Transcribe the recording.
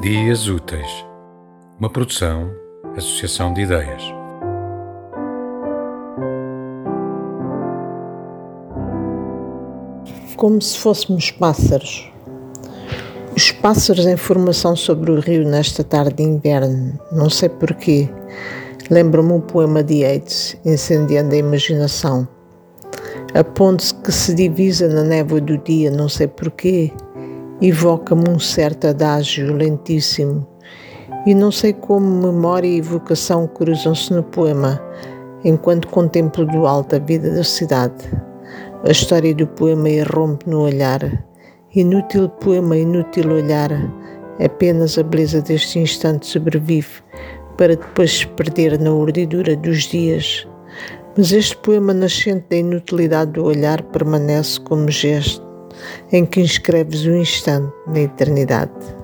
Dias Úteis, uma produção, associação de ideias. Como se fôssemos pássaros. Os pássaros em formação sobre o rio nesta tarde de inverno, não sei porquê, lembram-me um poema de Yeats, incendiando a imaginação. A ponte que se divisa na névoa do dia, não sei porquê, evoca-me um certo adágio lentíssimo, e não sei como memória e evocação cruzam-se no poema, enquanto contemplo do alto a vida da cidade. A história do poema irrompe no olhar. Inútil poema, inútil olhar. Apenas a beleza deste instante sobrevive, para depois se perder na urdidura dos dias. Mas este poema nascente da inutilidade do olhar permanece como gesto em que inscreves o instante na eternidade.